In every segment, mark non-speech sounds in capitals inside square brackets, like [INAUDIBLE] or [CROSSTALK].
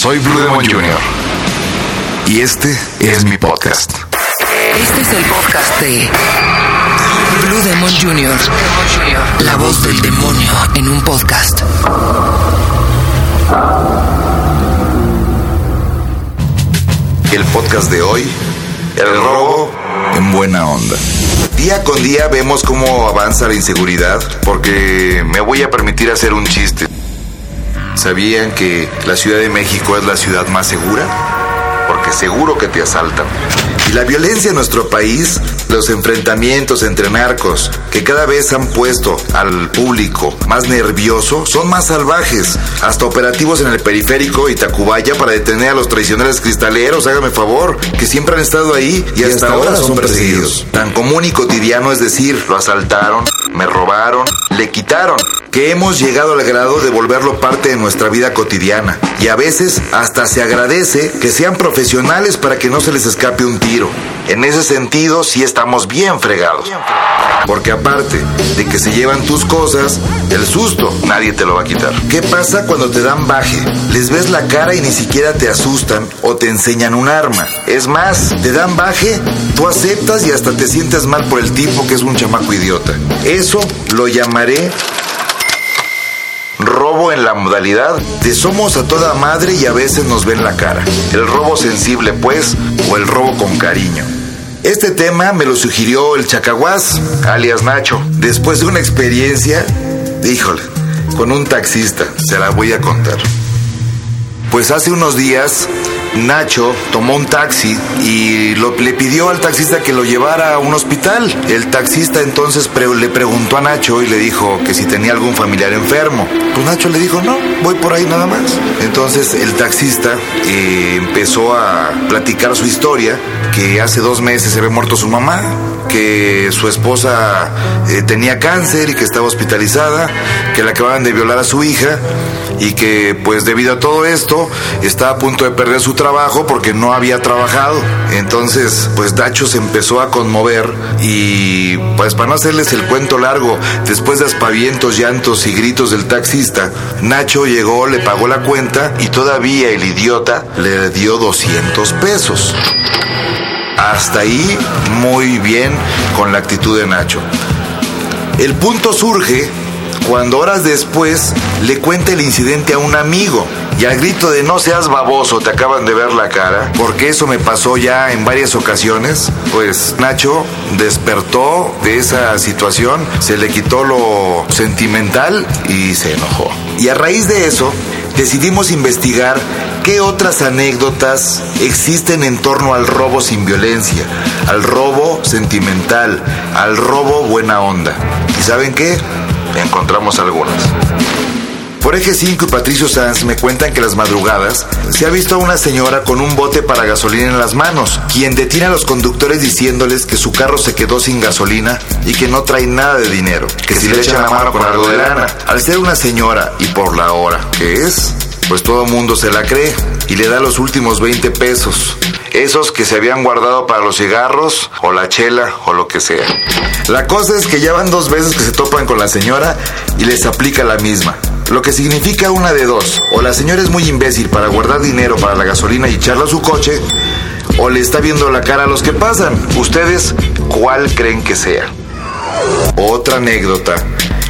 Soy Blue Demon Jr. Y este es mi podcast. Este es el podcast de Blue Demon Jr. La voz del demonio en un podcast. El podcast de hoy, el robo en buena onda. Día con día vemos cómo avanza la inseguridad, porque me voy a permitir hacer un chiste. ¿Sabían que la Ciudad de México es la ciudad más segura? Porque seguro que te asaltan. Y la violencia en nuestro país, los enfrentamientos entre narcos, que cada vez han puesto al público más nervioso, son más salvajes. Hasta operativos en el periférico y Tacubaya para detener a los traicioneros cristaleros, hágame favor, que siempre han estado ahí y, hasta, ahora son perseguidos. Tan común y cotidiano es decir, lo asaltaron, me robaron, le quitaron, que hemos llegado al grado de volverlo parte de nuestra vida cotidiana. Y a veces hasta se agradece que sean profesionales para que no se les escape un tiro. En ese sentido, sí estamos bien fregados. Porque aparte de que se llevan tus cosas, el susto nadie te lo va a quitar. ¿Qué pasa cuando te dan baje? Les ves la cara y ni siquiera te asustan o te enseñan un arma. Es más, te dan baje, tú aceptas y hasta te sientes mal por el tipo que es un chamaco idiota. Eso lo llamaré robo en la modalidad de somos a toda madre y a veces nos ven la cara. El robo sensible, pues, o el robo con cariño. Este tema me lo sugirió el Chacaguás, alias Nacho, después de una experiencia, híjole, con un taxista. Se la voy a contar. Pues hace unos días Nacho tomó un taxi y le pidió al taxista que lo llevara a un hospital. El taxista entonces le preguntó a Nacho y le dijo que si tenía algún familiar enfermo. Pues Nacho le dijo, no, voy por ahí nada más. Entonces el taxista eh, empezó a platicar su historia, que hace dos meses se había muerto su mamá, que su esposa eh, tenía cáncer y que estaba hospitalizada, que le acababan de violar a su hija y que pues debido a todo esto estaba a punto de perder su trabajo porque no había trabajado. Entonces pues Nacho se empezó a conmover y pues para no hacerles el cuento largo, después de aspavientos, llantos y gritos del taxista, Nacho llegó, le pagó la cuenta y todavía el idiota le dio 200 pesos. Hasta ahí muy bien con la actitud de Nacho. El punto surge cuando horas después le cuenta el incidente a un amigo. Y al grito de no seas baboso, te acaban de ver la cara, porque eso me pasó ya en varias ocasiones, pues Nacho despertó de esa situación, se le quitó lo sentimental y se enojó. Y a raíz de eso, decidimos investigar qué otras anécdotas existen en torno al robo sin violencia, al robo sentimental, al robo buena onda. ¿Y saben qué? Encontramos algunas. Por Eje 5 y Patricio Sanz me cuentan que las madrugadas se ha visto a una señora con un bote para gasolina en las manos, quien detiene a los conductores diciéndoles que su carro se quedó sin gasolina y que no trae nada de dinero, que, si le echan la mano con algo de lana. Al ser una señora y por la hora que es, pues todo mundo se la cree y le da los últimos 20 pesos. Esos que se habían guardado para los cigarros o la chela o lo que sea. La cosa es que ya van dos veces que se topan con la señora y les aplica la misma. Lo que significa una de dos. O la señora es muy imbécil para guardar dinero para la gasolina y echarla a su coche. O le está viendo la cara a los que pasan. Ustedes, ¿cuál creen que sea? Otra anécdota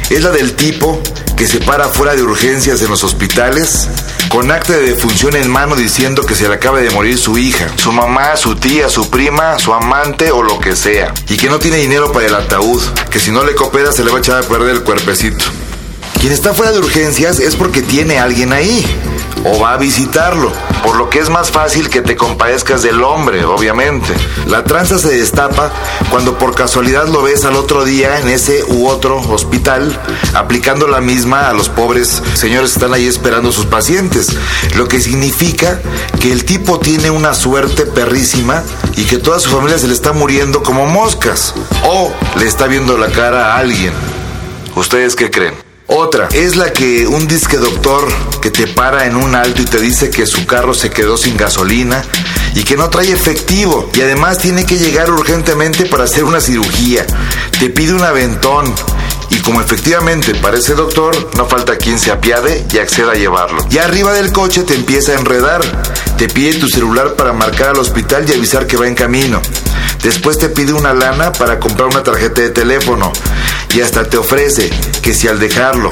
es la del tipo que se para fuera de urgencias en los hospitales con acta de defunción en mano diciendo que se le acaba de morir su hija, su mamá, su tía, su prima, su amante o lo que sea. Y que no tiene dinero para el ataúd, que si no le coopera se le va a echar a perder el cuerpecito. Quien está fuera de urgencias es porque tiene a alguien ahí o va a visitarlo, por lo que es más fácil que te compadezcas del hombre, obviamente. La tranza se destapa cuando por casualidad lo ves al otro día en ese u otro hospital aplicando la misma a los pobres señores que están ahí esperando sus pacientes, lo que significa que el tipo tiene una suerte perrísima y que toda su familia se le está muriendo como moscas o le está viendo la cara a alguien. ¿Ustedes qué creen? Otra es la que un disque doctor que te para en un alto y te dice que su carro se quedó sin gasolina y que no trae efectivo y además tiene que llegar urgentemente para hacer una cirugía. Te pide un aventón Y como efectivamente parece doctor, no falta quien se apiade y acceda a llevarlo. Y arriba del coche te empieza a enredar. Te pide tu celular para marcar al hospital y avisar que va en camino. Después te pide una lana para comprar una tarjeta de teléfono. Y hasta te ofrece que si al dejarlo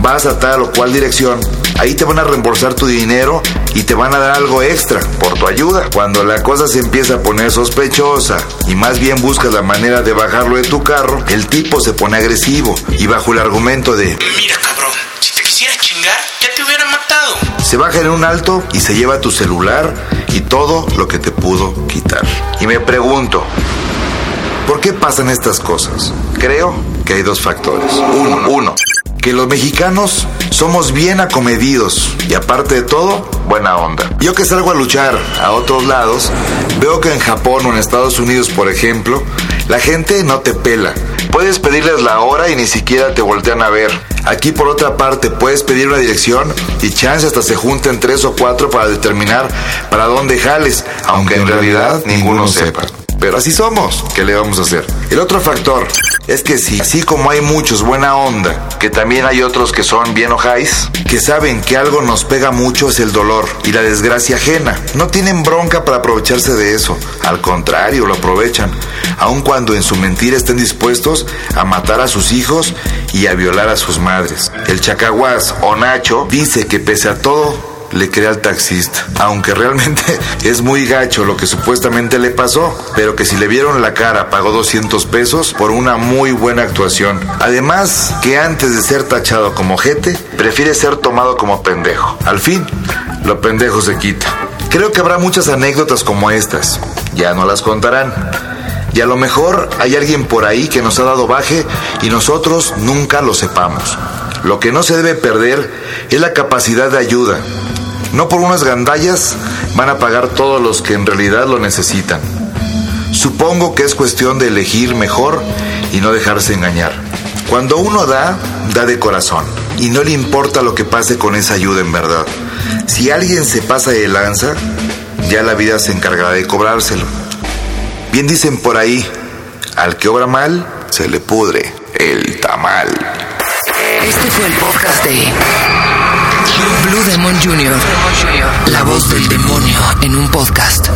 vas a tal o cual dirección, ahí te van a reembolsar tu dinero y te van a dar algo extra por tu ayuda. Cuando la cosa se empieza a poner sospechosa y más bien buscas la manera de bajarlo de tu carro, el tipo se pone agresivo y bajo el argumento de Mira, cabrón, si te quisieras chingar, ya te hubiera matado. se baja en un alto y se lleva tu celular y todo lo que te pudo quitar. Y me pregunto, ¿por qué pasan estas cosas? Creo que hay dos factores. Uno, que los mexicanos somos bien acomedidos y aparte de todo, buena onda. Yo que salgo a luchar a otros lados, veo que en Japón o en Estados Unidos, por ejemplo, la gente no te pela. Puedes pedirles la hora y ni siquiera te voltean a ver. Aquí por otra parte puedes pedir una dirección y chance hasta se junten tres o cuatro para determinar para dónde jales, aunque en realidad ninguno sepa. Pero así somos, ¿qué le vamos a hacer? El otro factor es que si, así como hay muchos buena onda, que también hay otros que son bien ojáis, que saben que algo nos pega mucho es el dolor y la desgracia ajena. No tienen bronca para aprovecharse de eso, al contrario, lo aprovechan, aun cuando en su mentira estén dispuestos a matar a sus hijos y a violar a sus madres. El chacahuás o Nacho dice que pese a todo, le cree al taxista, aunque realmente [LAUGHS] es muy gacho lo que supuestamente le pasó, pero que si le vieron la cara pagó 200 pesos por una muy buena actuación. Además, que antes de ser tachado como jete, prefiere ser tomado como pendejo. Al fin, lo pendejo se quita. Creo que habrá muchas anécdotas como estas, ya no las contarán. Y a lo mejor hay alguien por ahí que nos ha dado baje y nosotros nunca lo sepamos. Lo que no se debe perder es la capacidad de ayuda. No por unas gandallas van a pagar todos los que en realidad lo necesitan. Supongo que es cuestión de elegir mejor y no dejarse engañar. Cuando uno da, da de corazón y no le importa lo que pase con esa ayuda en verdad. Si alguien se pasa de lanza, ya la vida se encargará de cobrárselo. Bien dicen por ahí, al que obra mal, se le pudre el tamal. Este fue el podcast de Blue Demon Jr. La voz del demonio en un podcast.